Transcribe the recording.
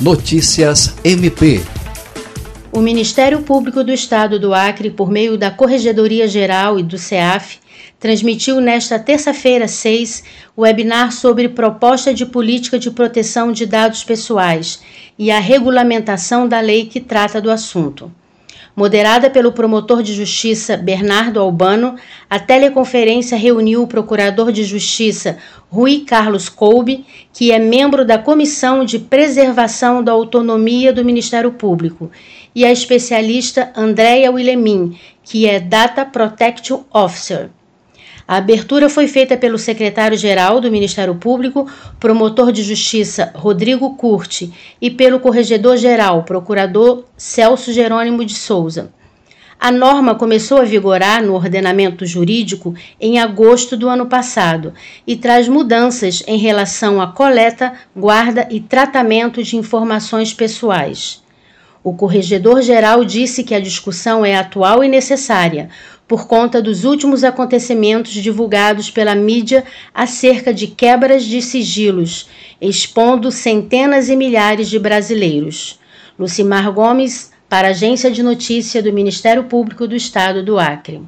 Notícias MP. O Ministério Público do Estado do Acre, por meio da Corregedoria Geral e do CEAF, transmitiu nesta terça-feira, 6, o webinar sobre proposta de política de proteção de dados pessoais e a regulamentação da lei que trata do assunto. Moderada pelo promotor de justiça Bernardo Albano, a teleconferência reuniu o procurador de justiça Rui Carlos Coube, que é membro da Comissão de Preservação da Autonomia do Ministério Público, e a especialista Andrea Willemin, que é Data Protection Officer. A abertura foi feita pelo secretário-geral do Ministério Público, promotor de justiça Rodrigo Curti, e pelo corregedor-geral, procurador Celso Jerônimo de Souza. A norma começou a vigorar no ordenamento jurídico em agosto do ano passado e traz mudanças em relação à coleta, guarda e tratamento de informações pessoais. O corregedor-geral disse que a discussão é atual e necessária, por conta dos últimos acontecimentos divulgados pela mídia acerca de quebras de sigilos, expondo centenas e milhares de brasileiros. Lucimar Gomes, para a Agência de Notícia do Ministério Público do Estado do Acre.